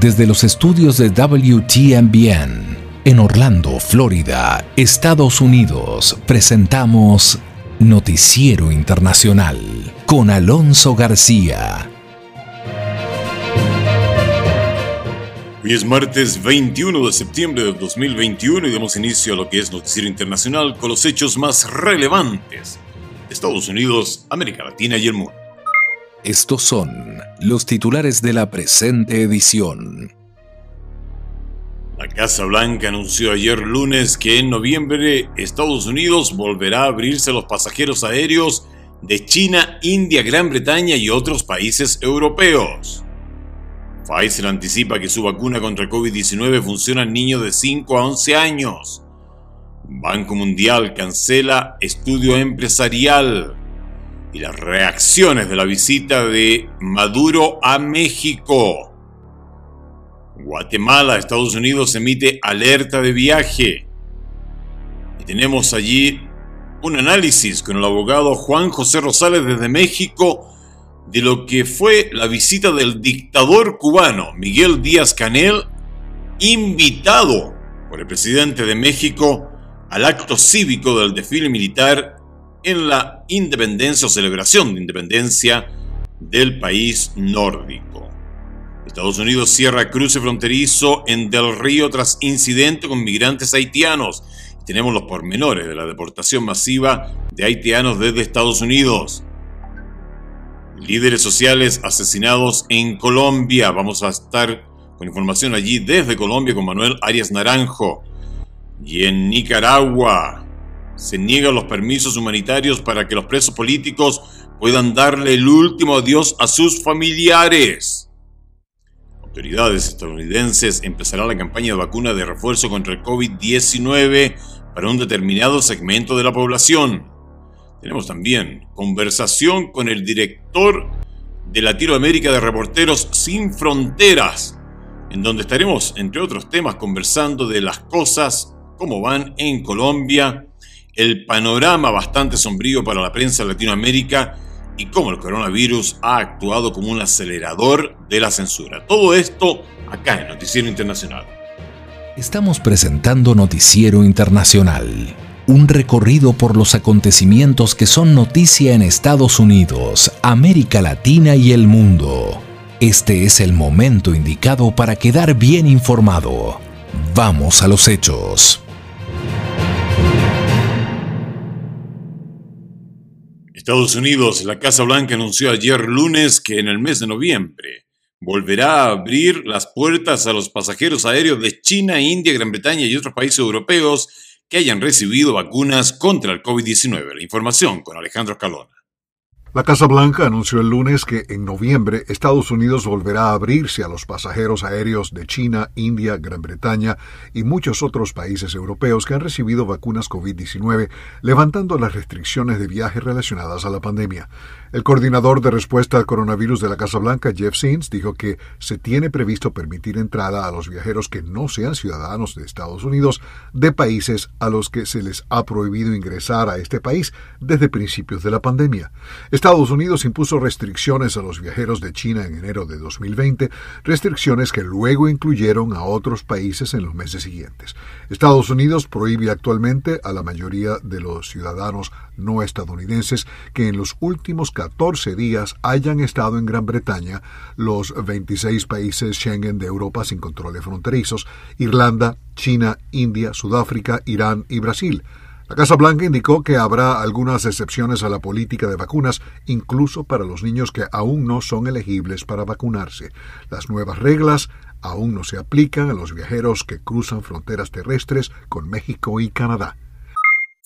Desde los estudios de WTMBN en Orlando, Florida, Estados Unidos, presentamos Noticiero Internacional con Alonso García. Hoy es martes 21 de septiembre del 2021 y damos inicio a lo que es Noticiero Internacional con los hechos más relevantes Estados Unidos, América Latina y el mundo. Estos son los titulares de la presente edición. La Casa Blanca anunció ayer lunes que en noviembre Estados Unidos volverá a abrirse los pasajeros aéreos de China, India, Gran Bretaña y otros países europeos. Pfizer anticipa que su vacuna contra el COVID-19 funciona en niños de 5 a 11 años. Banco Mundial cancela estudio empresarial y las reacciones de la visita de Maduro a México. Guatemala, Estados Unidos emite alerta de viaje. Y tenemos allí un análisis con el abogado Juan José Rosales desde México de lo que fue la visita del dictador cubano Miguel Díaz Canel, invitado por el presidente de México al acto cívico del desfile militar en la independencia o celebración de independencia del país nórdico. Estados Unidos cierra cruce fronterizo en Del Río tras incidente con migrantes haitianos. tenemos los pormenores de la deportación masiva de haitianos desde Estados Unidos. Líderes sociales asesinados en Colombia. Vamos a estar con información allí desde Colombia con Manuel Arias Naranjo. Y en Nicaragua, se niegan los permisos humanitarios para que los presos políticos puedan darle el último adiós a sus familiares. Autoridades estadounidenses empezarán la campaña de vacuna de refuerzo contra el COVID-19 para un determinado segmento de la población. Tenemos también conversación con el director de Latinoamérica de Reporteros Sin Fronteras, en donde estaremos, entre otros temas, conversando de las cosas, cómo van en Colombia, el panorama bastante sombrío para la prensa de Latinoamérica y cómo el coronavirus ha actuado como un acelerador de la censura. Todo esto acá en Noticiero Internacional. Estamos presentando Noticiero Internacional, un recorrido por los acontecimientos que son noticia en Estados Unidos, América Latina y el mundo. Este es el momento indicado para quedar bien informado. Vamos a los hechos. Estados Unidos, la Casa Blanca anunció ayer lunes que en el mes de noviembre volverá a abrir las puertas a los pasajeros aéreos de China, India, Gran Bretaña y otros países europeos que hayan recibido vacunas contra el COVID-19. La información con Alejandro Escalona. La Casa Blanca anunció el lunes que en noviembre Estados Unidos volverá a abrirse a los pasajeros aéreos de China, India, Gran Bretaña y muchos otros países europeos que han recibido vacunas COVID-19, levantando las restricciones de viaje relacionadas a la pandemia. El coordinador de respuesta al coronavirus de la Casa Blanca, Jeff Sins, dijo que se tiene previsto permitir entrada a los viajeros que no sean ciudadanos de Estados Unidos de países a los que se les ha prohibido ingresar a este país desde principios de la pandemia. Estados Unidos impuso restricciones a los viajeros de China en enero de 2020, restricciones que luego incluyeron a otros países en los meses siguientes. Estados Unidos prohíbe actualmente a la mayoría de los ciudadanos no estadounidenses que en los últimos 14 días hayan estado en Gran Bretaña, los 26 países Schengen de Europa sin controles fronterizos, Irlanda, China, India, Sudáfrica, Irán y Brasil. La Casa Blanca indicó que habrá algunas excepciones a la política de vacunas, incluso para los niños que aún no son elegibles para vacunarse. Las nuevas reglas aún no se aplican a los viajeros que cruzan fronteras terrestres con México y Canadá.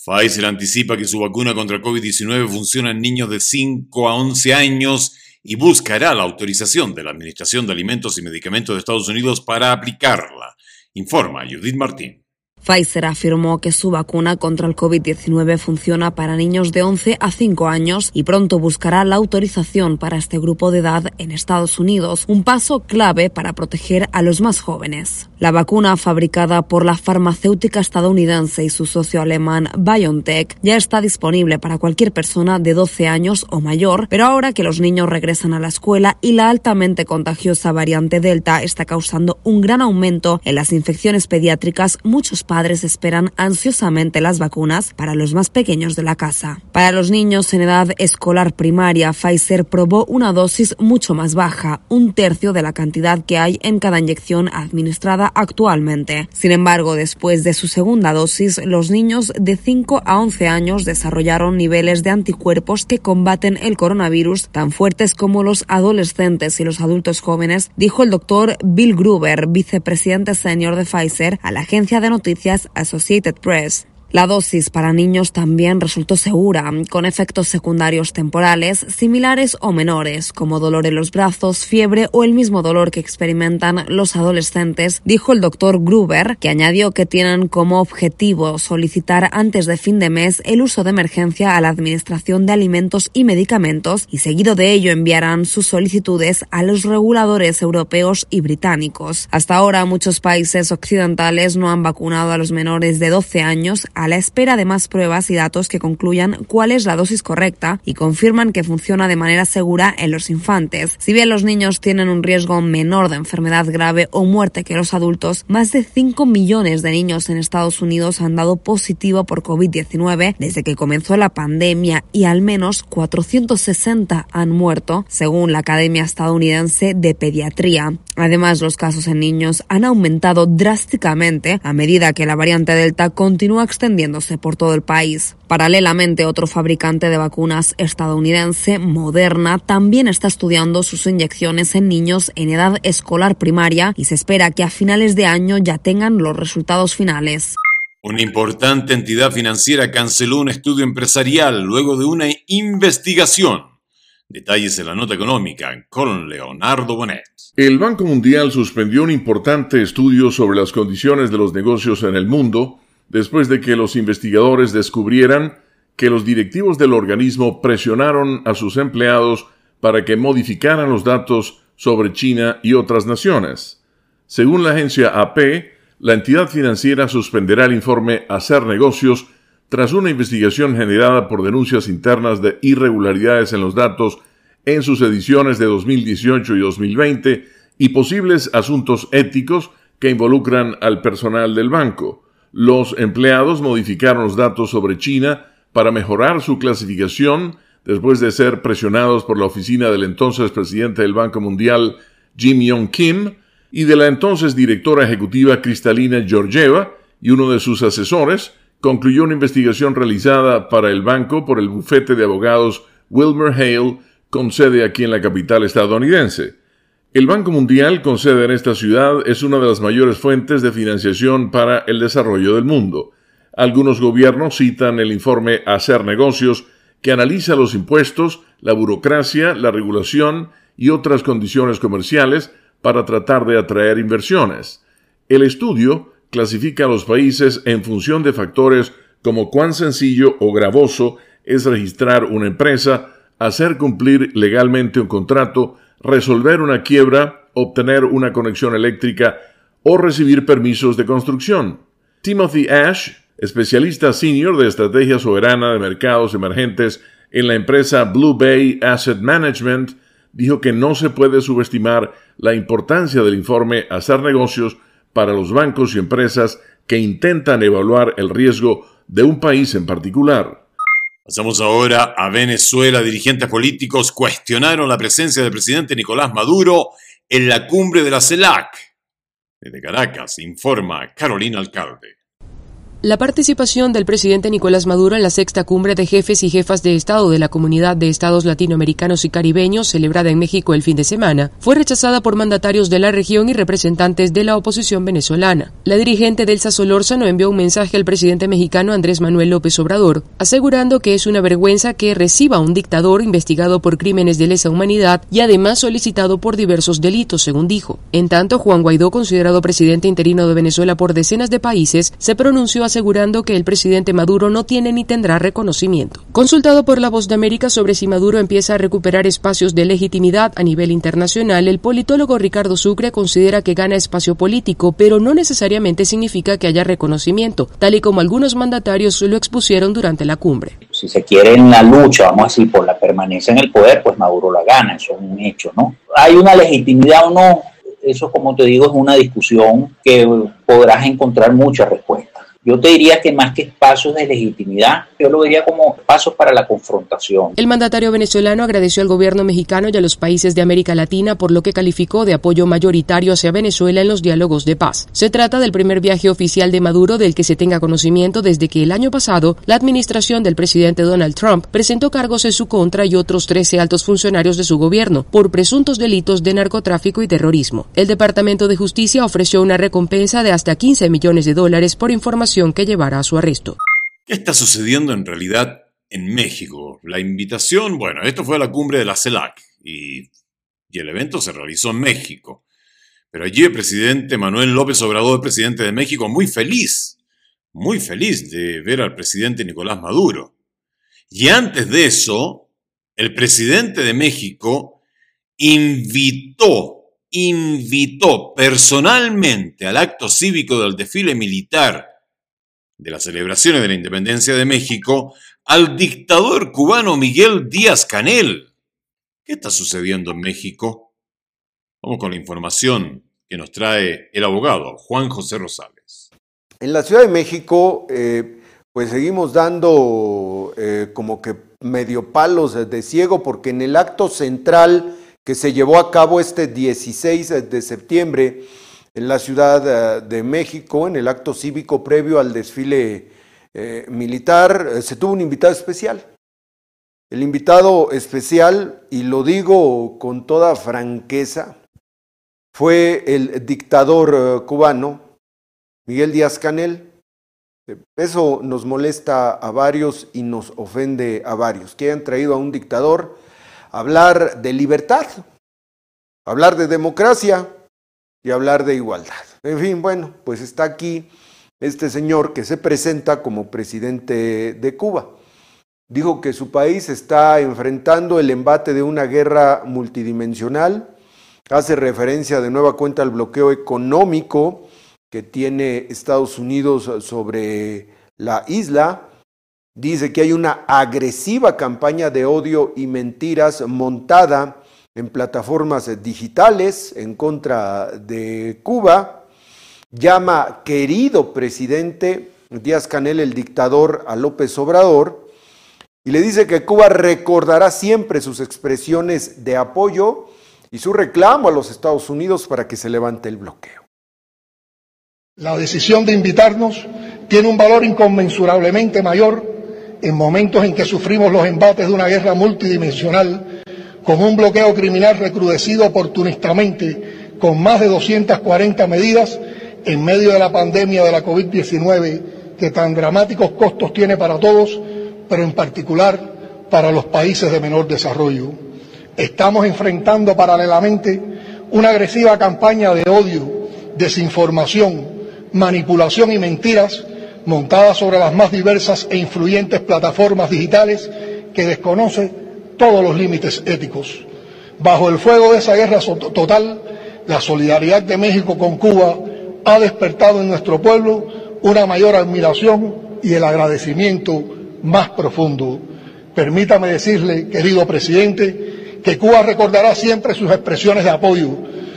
Pfizer anticipa que su vacuna contra COVID-19 funciona en niños de 5 a 11 años y buscará la autorización de la Administración de Alimentos y Medicamentos de Estados Unidos para aplicarla, informa Judith Martín. Pfizer afirmó que su vacuna contra el COVID-19 funciona para niños de 11 a 5 años y pronto buscará la autorización para este grupo de edad en Estados Unidos, un paso clave para proteger a los más jóvenes. La vacuna fabricada por la farmacéutica estadounidense y su socio alemán BioNTech ya está disponible para cualquier persona de 12 años o mayor, pero ahora que los niños regresan a la escuela y la altamente contagiosa variante Delta está causando un gran aumento en las infecciones pediátricas, muchos padres esperan ansiosamente las vacunas para los más pequeños de la casa. Para los niños en edad escolar primaria, Pfizer probó una dosis mucho más baja, un tercio de la cantidad que hay en cada inyección administrada actualmente. Sin embargo, después de su segunda dosis, los niños de 5 a 11 años desarrollaron niveles de anticuerpos que combaten el coronavirus tan fuertes como los adolescentes y los adultos jóvenes, dijo el doctor Bill Gruber, vicepresidente senior de Pfizer, a la agencia de noticias Associated Press. La dosis para niños también resultó segura, con efectos secundarios temporales similares o menores, como dolor en los brazos, fiebre o el mismo dolor que experimentan los adolescentes, dijo el doctor Gruber, que añadió que tienen como objetivo solicitar antes de fin de mes el uso de emergencia a la Administración de Alimentos y Medicamentos y seguido de ello enviarán sus solicitudes a los reguladores europeos y británicos. Hasta ahora muchos países occidentales no han vacunado a los menores de 12 años la espera de más pruebas y datos que concluyan cuál es la dosis correcta y confirman que funciona de manera segura en los infantes. Si bien los niños tienen un riesgo menor de enfermedad grave o muerte que los adultos, más de 5 millones de niños en Estados Unidos han dado positivo por COVID-19 desde que comenzó la pandemia y al menos 460 han muerto, según la Academia Estadounidense de Pediatría. Además, los casos en niños han aumentado drásticamente a medida que la variante Delta continúa extendiéndose por todo el país. Paralelamente, otro fabricante de vacunas estadounidense, Moderna, también está estudiando sus inyecciones en niños en edad escolar primaria y se espera que a finales de año ya tengan los resultados finales. Una importante entidad financiera canceló un estudio empresarial luego de una investigación. Detalles en la nota económica con Leonardo Bonet. El Banco Mundial suspendió un importante estudio sobre las condiciones de los negocios en el mundo después de que los investigadores descubrieran que los directivos del organismo presionaron a sus empleados para que modificaran los datos sobre China y otras naciones. Según la agencia AP, la entidad financiera suspenderá el informe Hacer negocios tras una investigación generada por denuncias internas de irregularidades en los datos en sus ediciones de 2018 y 2020 y posibles asuntos éticos que involucran al personal del banco. Los empleados modificaron los datos sobre China para mejorar su clasificación después de ser presionados por la oficina del entonces presidente del Banco Mundial, Jim Yong Kim, y de la entonces directora ejecutiva Cristalina Georgieva y uno de sus asesores, concluyó una investigación realizada para el banco por el bufete de abogados Wilmer Hale con sede aquí en la capital estadounidense. El Banco Mundial, con sede en esta ciudad, es una de las mayores fuentes de financiación para el desarrollo del mundo. Algunos gobiernos citan el informe Hacer negocios, que analiza los impuestos, la burocracia, la regulación y otras condiciones comerciales para tratar de atraer inversiones. El estudio clasifica a los países en función de factores como cuán sencillo o gravoso es registrar una empresa, hacer cumplir legalmente un contrato, resolver una quiebra, obtener una conexión eléctrica o recibir permisos de construcción. Timothy Ash, especialista senior de estrategia soberana de mercados emergentes en la empresa Blue Bay Asset Management, dijo que no se puede subestimar la importancia del informe Hacer negocios para los bancos y empresas que intentan evaluar el riesgo de un país en particular. Pasamos ahora a Venezuela. Dirigentes políticos cuestionaron la presencia del presidente Nicolás Maduro en la cumbre de la CELAC. Desde Caracas informa Carolina Alcalde. La participación del presidente Nicolás Maduro en la sexta cumbre de jefes y jefas de Estado de la Comunidad de Estados Latinoamericanos y Caribeños, celebrada en México el fin de semana, fue rechazada por mandatarios de la región y representantes de la oposición venezolana. La dirigente Delsa Solórzano envió un mensaje al presidente mexicano Andrés Manuel López Obrador, asegurando que es una vergüenza que reciba un dictador investigado por crímenes de lesa humanidad y además solicitado por diversos delitos, según dijo. En tanto, Juan Guaidó, considerado presidente interino de Venezuela por decenas de países, se pronunció asegurando que el presidente Maduro no tiene ni tendrá reconocimiento. Consultado por La Voz de América sobre si Maduro empieza a recuperar espacios de legitimidad a nivel internacional, el politólogo Ricardo Sucre considera que gana espacio político, pero no necesariamente significa que haya reconocimiento, tal y como algunos mandatarios lo expusieron durante la cumbre. Si se quiere en la lucha, vamos a decir, por la permanencia en el poder, pues Maduro la gana, eso es un hecho, ¿no? ¿Hay una legitimidad o no? Eso, como te digo, es una discusión que podrás encontrar muchas respuestas. Yo te diría que más que espacios de legitimidad, yo lo diría como pasos para la confrontación. El mandatario venezolano agradeció al gobierno mexicano y a los países de América Latina por lo que calificó de apoyo mayoritario hacia Venezuela en los diálogos de paz. Se trata del primer viaje oficial de Maduro del que se tenga conocimiento desde que el año pasado la administración del presidente Donald Trump presentó cargos en su contra y otros 13 altos funcionarios de su gobierno por presuntos delitos de narcotráfico y terrorismo. El Departamento de Justicia ofreció una recompensa de hasta 15 millones de dólares por información que llevará a su arresto. ¿Qué está sucediendo en realidad en México? La invitación, bueno, esto fue a la cumbre de la CELAC y, el evento se realizó en México. Pero allí el presidente Manuel López Obrador, presidente de México, muy feliz, muy feliz de ver al presidente Nicolás Maduro. Y antes de eso, el presidente de México invitó, invitó personalmente al acto cívico del desfile militar de las celebraciones de la independencia de México al dictador cubano Miguel Díaz Canel. ¿Qué está sucediendo en México? Vamos con la información que nos trae el abogado Juan José Rosales. En la Ciudad de México, eh, pues seguimos dando eh, como que medio palos de ciego porque en el acto central que se llevó a cabo este 16 de septiembre, en la Ciudad eh, de México, en el acto cívico previo al desfile eh, militar, eh, se tuvo un invitado especial. El invitado especial, y lo digo con toda franqueza, fue el dictador cubano Miguel Díaz Canel. Eso nos molesta a varios y nos ofende a varios, que hayan traído a un dictador a hablar de libertad, hablar de democracia, y hablar de igualdad. En fin, bueno, pues está aquí este señor que se presenta como presidente de Cuba. Dijo que su país está enfrentando el embate de una guerra multidimensional, hace referencia de nueva cuenta al bloqueo económico que tiene Estados Unidos sobre la isla, dice que hay una agresiva campaña de odio y mentiras montada en plataformas digitales en contra de Cuba, llama querido presidente Díaz Canel el dictador a López Obrador y le dice que Cuba recordará siempre sus expresiones de apoyo y su reclamo a los Estados Unidos para que se levante el bloqueo. La decisión de invitarnos tiene un valor inconmensurablemente mayor en momentos en que sufrimos los embates de una guerra multidimensional con un bloqueo criminal recrudecido oportunistamente con más de 240 medidas en medio de la pandemia de la COVID-19 que tan dramáticos costos tiene para todos, pero en particular para los países de menor desarrollo. Estamos enfrentando paralelamente una agresiva campaña de odio, desinformación, manipulación y mentiras montada sobre las más diversas e influyentes plataformas digitales que desconoce todos los límites éticos. Bajo el fuego de esa guerra total, la solidaridad de México con Cuba ha despertado en nuestro pueblo una mayor admiración y el agradecimiento más profundo. Permítame decirle, querido presidente, que Cuba recordará siempre sus expresiones de apoyo,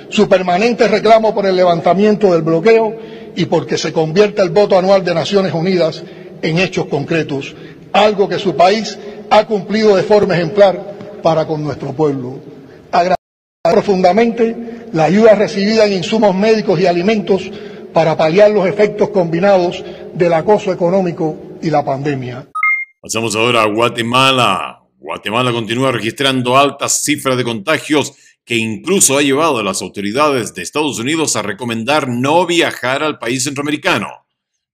su permanente reclamo por el levantamiento del bloqueo y porque se convierta el voto anual de Naciones Unidas en hechos concretos, algo que su país ha cumplido de forma ejemplar para con nuestro pueblo. Agradecer profundamente la ayuda recibida en insumos médicos y alimentos para paliar los efectos combinados del acoso económico y la pandemia. Pasamos ahora a Guatemala. Guatemala continúa registrando altas cifras de contagios que incluso ha llevado a las autoridades de Estados Unidos a recomendar no viajar al país centroamericano.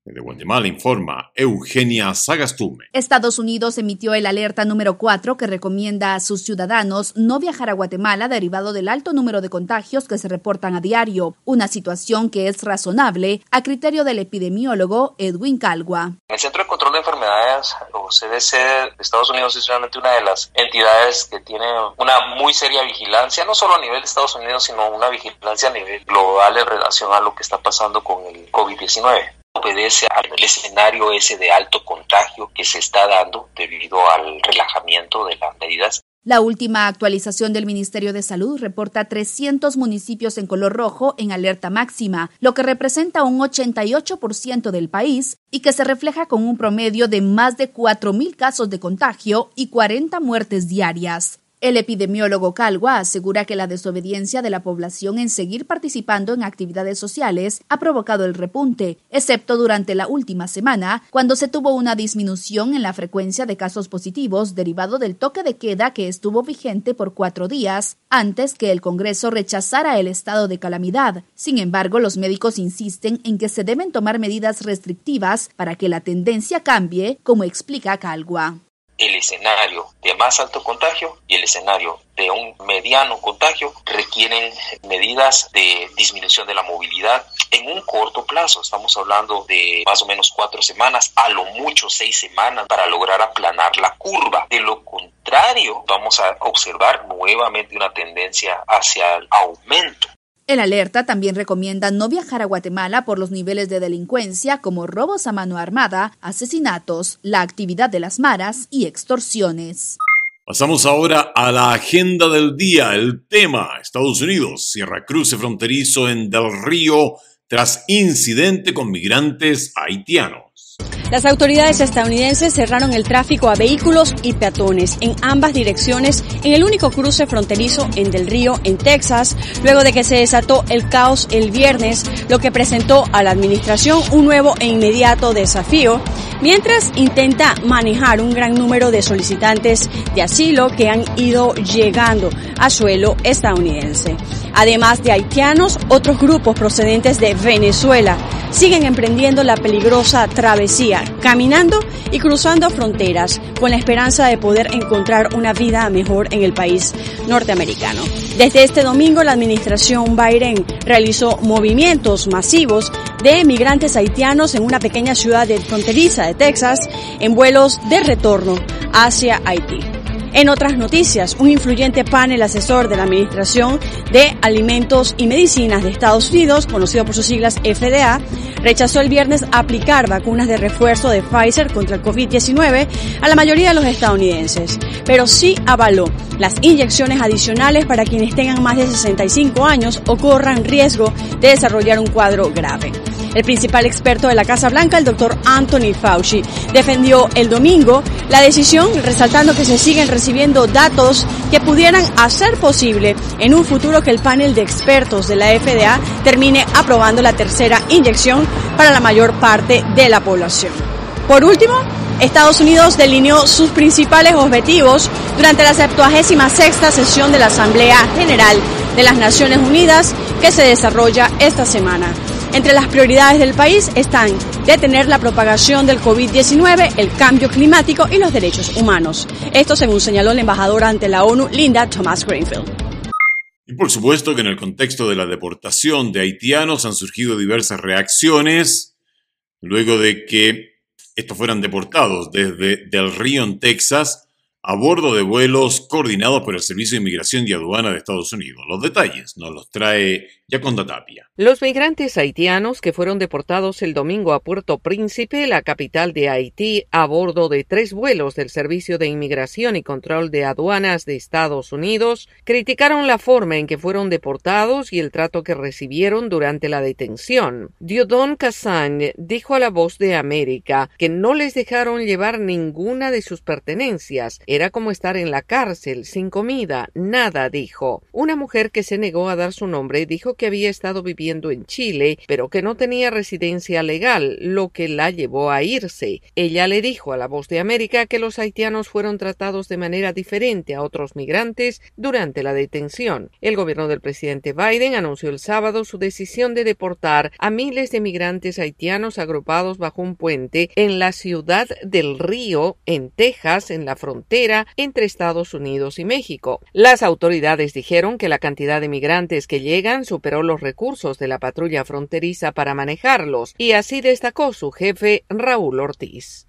De Guatemala informa Eugenia Sagastume. Estados Unidos emitió el alerta número 4 que recomienda a sus ciudadanos no viajar a Guatemala derivado del alto número de contagios que se reportan a diario, una situación que es razonable a criterio del epidemiólogo Edwin Calgua. El Centro de Control de Enfermedades, o CDC de Estados Unidos, es realmente una de las entidades que tiene una muy seria vigilancia, no solo a nivel de Estados Unidos, sino una vigilancia a nivel global en relación a lo que está pasando con el COVID-19 obedece al escenario ese de alto contagio que se está dando debido al relajamiento de las medidas. La última actualización del Ministerio de Salud reporta 300 municipios en color rojo en alerta máxima, lo que representa un 88% del país y que se refleja con un promedio de más de 4.000 casos de contagio y 40 muertes diarias. El epidemiólogo Calgua asegura que la desobediencia de la población en seguir participando en actividades sociales ha provocado el repunte, excepto durante la última semana, cuando se tuvo una disminución en la frecuencia de casos positivos derivado del toque de queda que estuvo vigente por cuatro días antes que el Congreso rechazara el estado de calamidad. Sin embargo, los médicos insisten en que se deben tomar medidas restrictivas para que la tendencia cambie, como explica Calgua el escenario de más alto contagio y el escenario de un mediano contagio requieren medidas de disminución de la movilidad en un corto plazo. Estamos hablando de más o menos cuatro semanas, a lo mucho seis semanas para lograr aplanar la curva. De lo contrario, vamos a observar nuevamente una tendencia hacia el aumento el alerta también recomienda no viajar a Guatemala por los niveles de delincuencia como robos a mano armada, asesinatos, la actividad de las maras y extorsiones. Pasamos ahora a la agenda del día. El tema, Estados Unidos, Sierra Cruce fronterizo en Del Río tras incidente con migrantes haitianos. Las autoridades estadounidenses cerraron el tráfico a vehículos y peatones en ambas direcciones en el único cruce fronterizo en Del Río, en Texas, luego de que se desató el caos el viernes, lo que presentó a la administración un nuevo e inmediato desafío, mientras intenta manejar un gran número de solicitantes de asilo que han ido llegando a suelo estadounidense. Además de haitianos, otros grupos procedentes de Venezuela siguen emprendiendo la peligrosa travesía, caminando y cruzando fronteras con la esperanza de poder encontrar una vida mejor en el país norteamericano. Desde este domingo la administración Biden realizó movimientos masivos de migrantes haitianos en una pequeña ciudad de fronteriza de Texas en vuelos de retorno hacia Haití. En otras noticias, un influyente panel asesor de la Administración de Alimentos y Medicinas de Estados Unidos, conocido por sus siglas FDA, rechazó el viernes aplicar vacunas de refuerzo de Pfizer contra el COVID-19 a la mayoría de los estadounidenses, pero sí avaló las inyecciones adicionales para quienes tengan más de 65 años o corran riesgo de desarrollar un cuadro grave. El principal experto de la Casa Blanca, el doctor Anthony Fauci, defendió el domingo la decisión resaltando que se siguen recibiendo datos que pudieran hacer posible en un futuro que el panel de expertos de la FDA termine aprobando la tercera inyección para la mayor parte de la población. Por último, Estados Unidos delineó sus principales objetivos durante la 76 sesión de la Asamblea General de las Naciones Unidas que se desarrolla esta semana. Entre las prioridades del país están detener la propagación del COVID-19, el cambio climático y los derechos humanos. Esto según señaló la embajadora ante la ONU, Linda Thomas Greenfield. Y por supuesto que en el contexto de la deportación de haitianos han surgido diversas reacciones luego de que estos fueran deportados desde Del Río en Texas a bordo de vuelos coordinados por el Servicio de Inmigración y Aduana de Estados Unidos. Los detalles nos los trae Los migrantes haitianos que fueron deportados el domingo a Puerto Príncipe, la capital de Haití, a bordo de tres vuelos del Servicio de Inmigración y Control de Aduanas de Estados Unidos, criticaron la forma en que fueron deportados y el trato que recibieron durante la detención. Diodon Cassagne dijo a La Voz de América que no les dejaron llevar ninguna de sus pertenencias era como estar en la cárcel, sin comida, nada, dijo. Una mujer que se negó a dar su nombre dijo que había estado viviendo en Chile, pero que no tenía residencia legal, lo que la llevó a irse. Ella le dijo a La Voz de América que los haitianos fueron tratados de manera diferente a otros migrantes durante la detención. El gobierno del presidente Biden anunció el sábado su decisión de deportar a miles de migrantes haitianos agrupados bajo un puente en la ciudad del Río, en Texas, en la frontera entre Estados Unidos y México. Las autoridades dijeron que la cantidad de migrantes que llegan superó los recursos de la patrulla fronteriza para manejarlos, y así destacó su jefe Raúl Ortiz.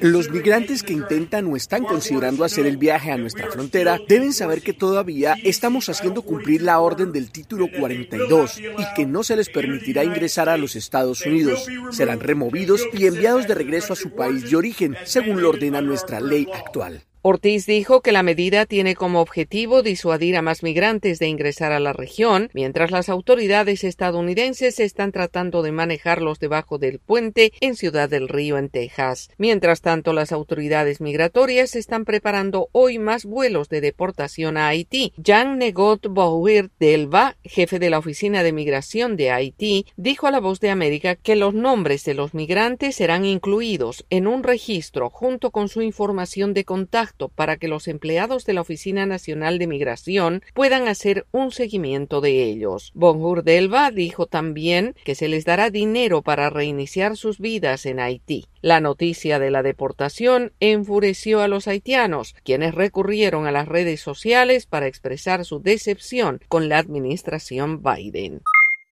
Los migrantes que intentan o están considerando hacer el viaje a nuestra frontera deben saber que todavía estamos haciendo cumplir la orden del título 42 y que no se les permitirá ingresar a los Estados Unidos. Serán removidos y enviados de regreso a su país de origen, según lo ordena nuestra ley actual. Ortiz dijo que la medida tiene como objetivo disuadir a más migrantes de ingresar a la región, mientras las autoridades estadounidenses están tratando de manejarlos debajo del puente en Ciudad del Río, en Texas. Mientras tanto, las autoridades migratorias están preparando hoy más vuelos de deportación a Haití. Jean Negot Bouir Delva, jefe de la Oficina de Migración de Haití, dijo a La Voz de América que los nombres de los migrantes serán incluidos en un registro junto con su información de contacto para que los empleados de la Oficina Nacional de Migración puedan hacer un seguimiento de ellos. Bonjour Delva dijo también que se les dará dinero para reiniciar sus vidas en Haití. La noticia de la deportación enfureció a los haitianos, quienes recurrieron a las redes sociales para expresar su decepción con la administración Biden.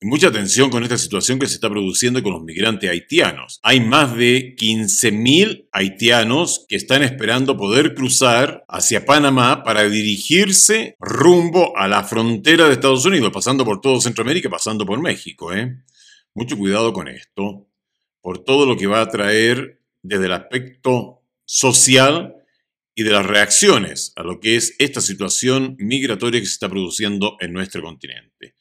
Mucha atención con esta situación que se está produciendo con los migrantes haitianos. Hay más de 15.000 haitianos que están esperando poder cruzar hacia Panamá para dirigirse rumbo a la frontera de Estados Unidos, pasando por todo Centroamérica, pasando por México. ¿eh? Mucho cuidado con esto, por todo lo que va a traer desde el aspecto social y de las reacciones a lo que es esta situación migratoria que se está produciendo en nuestro continente.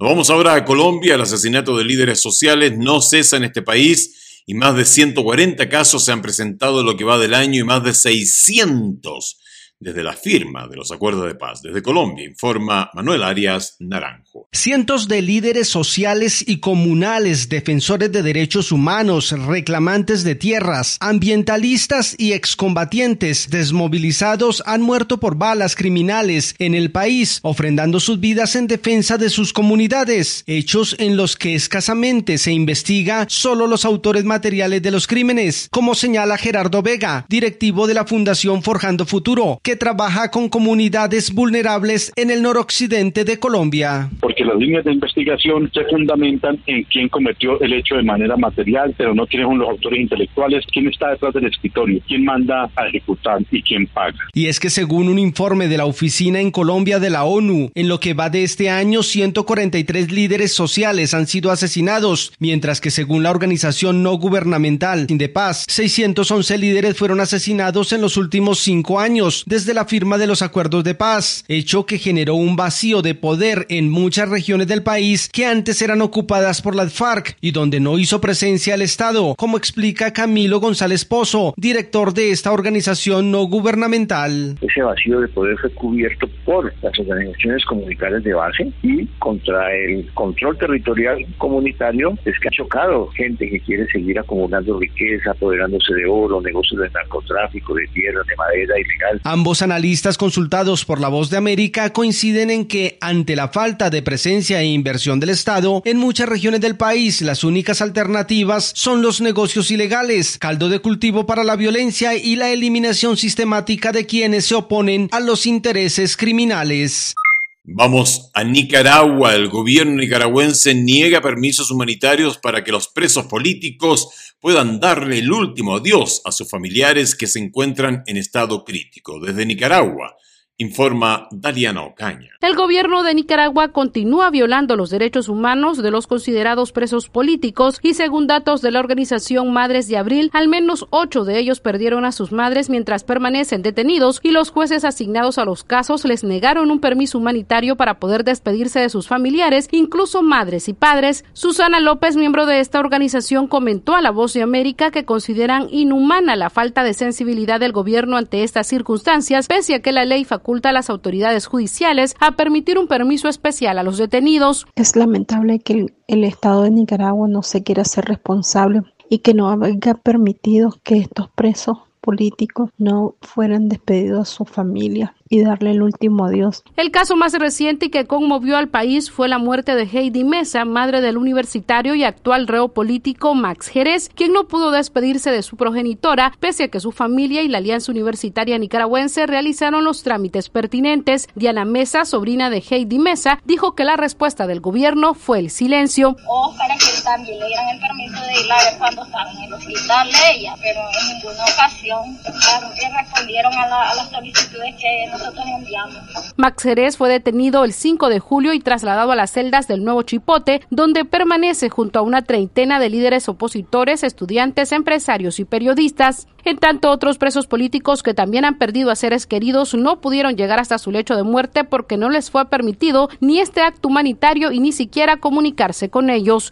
Nos vamos ahora a Colombia. El asesinato de líderes sociales no cesa en este país y más de 140 casos se han presentado en lo que va del año y más de 600 desde la firma de los acuerdos de paz. Desde Colombia, informa Manuel Arias Naranjo. Cientos de líderes sociales y comunales, defensores de derechos humanos, reclamantes de tierras, ambientalistas y excombatientes desmovilizados han muerto por balas criminales en el país, ofrendando sus vidas en defensa de sus comunidades, hechos en los que escasamente se investiga solo los autores materiales de los crímenes, como señala Gerardo Vega, directivo de la Fundación Forjando Futuro, que trabaja con comunidades vulnerables en el noroccidente de Colombia. Porque las líneas de investigación se fundamentan en quién cometió el hecho de manera material, pero no quiénes son los autores intelectuales, quién está detrás del escritorio, quién manda a ejecutar y quién paga. Y es que según un informe de la Oficina en Colombia de la ONU, en lo que va de este año, 143 líderes sociales han sido asesinados, mientras que según la organización no gubernamental Sin de Paz, 611 líderes fueron asesinados en los últimos cinco años, desde de la firma de los acuerdos de paz, hecho que generó un vacío de poder en muchas regiones del país que antes eran ocupadas por las FARC y donde no hizo presencia el Estado, como explica Camilo González Pozo, director de esta organización no gubernamental. Ese vacío de poder fue cubierto por las organizaciones comunitarias de base y contra el control territorial comunitario es que ha chocado gente que quiere seguir acumulando riqueza, apoderándose de oro, negocios de narcotráfico, de tierra, de madera ilegal. Ambos analistas consultados por La Voz de América coinciden en que, ante la falta de presencia e inversión del Estado, en muchas regiones del país las únicas alternativas son los negocios ilegales, caldo de cultivo para la violencia y la eliminación sistemática de quienes se oponen a los intereses criminales. Vamos a Nicaragua. El gobierno nicaragüense niega permisos humanitarios para que los presos políticos puedan darle el último adiós a sus familiares que se encuentran en estado crítico. Desde Nicaragua, informa Daliana Ocaña. El gobierno de Nicaragua continúa violando los derechos humanos de los considerados presos políticos y según datos de la organización Madres de Abril, al menos ocho de ellos perdieron a sus madres mientras permanecen detenidos y los jueces asignados a los casos les negaron un permiso humanitario para poder despedirse de sus familiares, incluso madres y padres. Susana López, miembro de esta organización, comentó a La Voz de América que consideran inhumana la falta de sensibilidad del gobierno ante estas circunstancias, pese a que la ley faculta faculta a las autoridades judiciales a permitir un permiso especial a los detenidos. Es lamentable que el, el Estado de Nicaragua no se quiera ser responsable y que no haya permitido que estos presos políticos no fueran despedidos a su familia y darle el último adiós. El caso más reciente y que conmovió al país fue la muerte de Heidi Mesa, madre del universitario y actual reo político Max Jerez, quien no pudo despedirse de su progenitora, pese a que su familia y la Alianza Universitaria Nicaragüense realizaron los trámites pertinentes. Diana Mesa, sobrina de Heidi Mesa, dijo que la respuesta del gobierno fue el silencio. O para que también le dieran el permiso de ir cuando estaba en el hospital ella, pero en ninguna ocasión respondieron a, la, las solicitudes que nosotros enviamos. Max Jerez fue detenido el 5 de julio y trasladado a las celdas del Nuevo Chipote, donde permanece junto a una treintena de líderes opositores, estudiantes, empresarios y periodistas. En tanto, otros presos políticos que también han perdido a seres queridos no pudieron llegar hasta su lecho de muerte porque no les fue permitido ni este acto humanitario y ni siquiera comunicarse con ellos.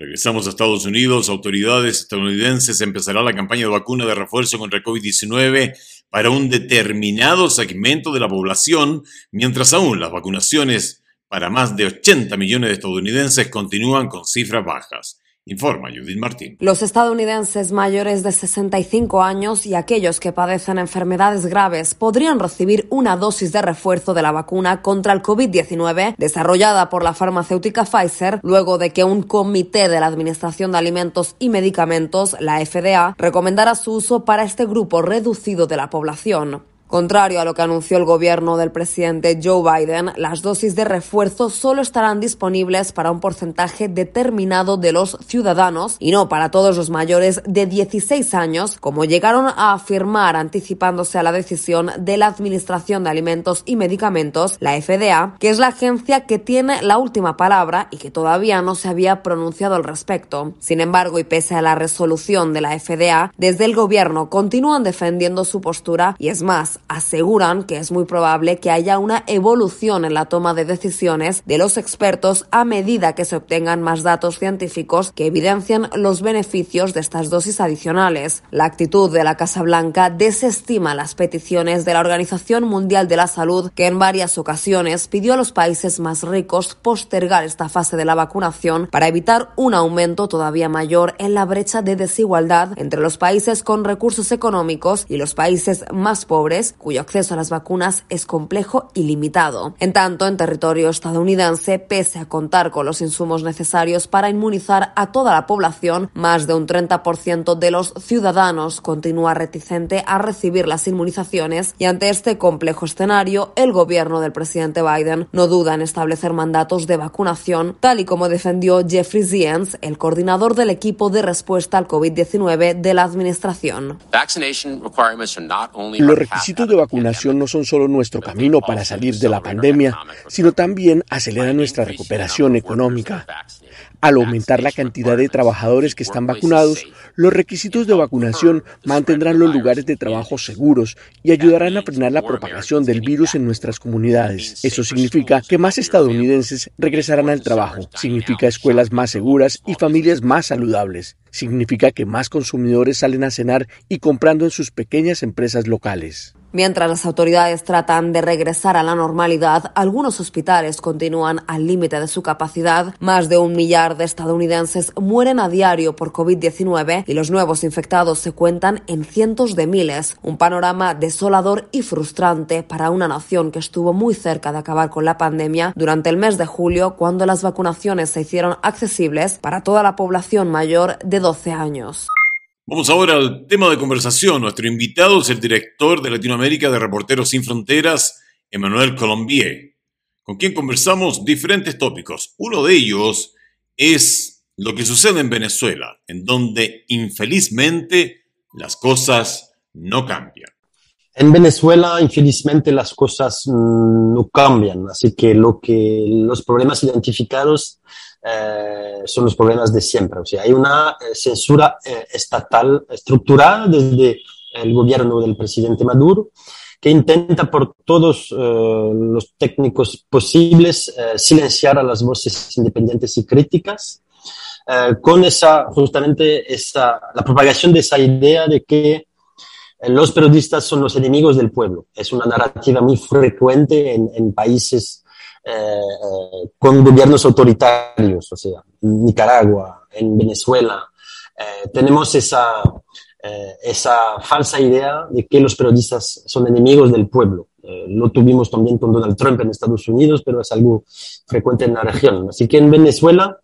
Regresamos a Estados Unidos. Autoridades estadounidenses empezará la campaña de vacuna de refuerzo contra COVID-19 para un determinado segmento de la población, mientras aún las vacunaciones para más de 80 millones de estadounidenses continúan con cifras bajas. Informa Judith Martín. Los estadounidenses mayores de 65 años y aquellos que padecen enfermedades graves podrían recibir una dosis de refuerzo de la vacuna contra el COVID-19 desarrollada por la farmacéutica Pfizer luego de que un comité de la Administración de Alimentos y Medicamentos, la FDA, recomendara su uso para este grupo reducido de la población. Contrario a lo que anunció el gobierno del presidente Joe Biden, las dosis de refuerzo solo estarán disponibles para un porcentaje determinado de los ciudadanos y no para todos los mayores de 16 años, como llegaron a afirmar anticipándose a la decisión de la Administración de Alimentos y Medicamentos, la FDA, que es la agencia que tiene la última palabra y que todavía no se había pronunciado al respecto. Sin embargo, y pese a la resolución de la FDA, desde el gobierno continúan defendiendo su postura y es más, aseguran que es muy probable que haya una evolución en la toma de decisiones de los expertos a medida que se obtengan más datos científicos que evidencian los beneficios de estas dosis adicionales. La actitud de la Casa Blanca desestima las peticiones de la Organización Mundial de la Salud, que en varias ocasiones pidió a los países más ricos postergar esta fase de la vacunación para evitar un aumento todavía mayor en la brecha de desigualdad entre los países con recursos económicos y los países más pobres cuyo acceso a las vacunas es complejo y limitado. En tanto, en territorio estadounidense, pese a contar con los insumos necesarios para inmunizar a toda la población, más de un 30% de los ciudadanos continúa reticente a recibir las inmunizaciones y ante este complejo escenario, el gobierno del presidente Biden no duda en establecer mandatos de vacunación, tal y como defendió Jeffrey Zients, el coordinador del equipo de respuesta al COVID-19 de la administración. Los requisitos de vacunación no son solo nuestro camino para salir de la pandemia, sino también aceleran nuestra recuperación económica. Al aumentar la cantidad de trabajadores que están vacunados, los requisitos de vacunación mantendrán los lugares de trabajo seguros y ayudarán a frenar la propagación del virus en nuestras comunidades. Eso significa que más estadounidenses regresarán al trabajo, significa escuelas más seguras y familias más saludables. Significa que más consumidores salen a cenar y comprando en sus pequeñas empresas locales. Mientras las autoridades tratan de regresar a la normalidad, algunos hospitales continúan al límite de su capacidad. Más de un millar de estadounidenses mueren a diario por COVID-19 y los nuevos infectados se cuentan en cientos de miles. Un panorama desolador y frustrante para una nación que estuvo muy cerca de acabar con la pandemia durante el mes de julio cuando las vacunaciones se hicieron accesibles para toda la población mayor de 12 años. Vamos ahora al tema de conversación. Nuestro invitado es el director de Latinoamérica de Reporteros Sin Fronteras, Emmanuel Colombier, con quien conversamos diferentes tópicos. Uno de ellos es lo que sucede en Venezuela, en donde infelizmente las cosas no cambian. En Venezuela, infelizmente, las cosas no cambian, así que, lo que los problemas identificados eh, son los problemas de siempre. O sea, hay una eh, censura eh, estatal estructurada desde el gobierno del presidente Maduro que intenta por todos los técnicos posibles silenciar a las voces independientes y críticas, con esa, justamente esa, la propagación de esa idea de que los periodistas son los enemigos del pueblo. Es una narrativa muy frecuente en, países con gobiernos autoritarios, o sea, en Nicaragua, en Venezuela. tenemos esa, esa falsa idea de que los periodistas son enemigos del pueblo. lo tuvimos también con Donald Trump en Estados Unidos, pero es algo frecuente en la región. Así que en Venezuela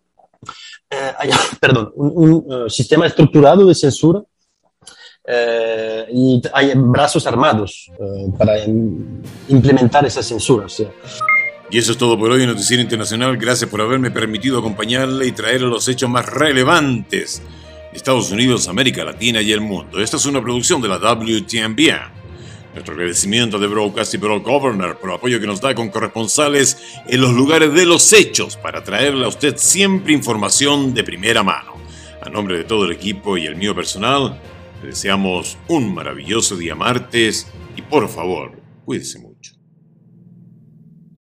eh, hay perdón, un, eh, sistema estructurado de censura eh, y hay brazos armados para implementar esa censura. Y eso es todo por hoy en Noticiero Internacional. Gracias por haberme permitido acompañarle y traer los hechos más relevantes de Estados Unidos, América Latina y el mundo. Esta es una producción de la WTMBA. Nuestro agradecimiento de Broadcast y Broad Governor por el apoyo que nos da con corresponsales en los lugares de los hechos para traerle a usted siempre información de primera mano. A nombre de todo el equipo y el mío personal, le deseamos un maravilloso día martes y por favor, cuídese mucho.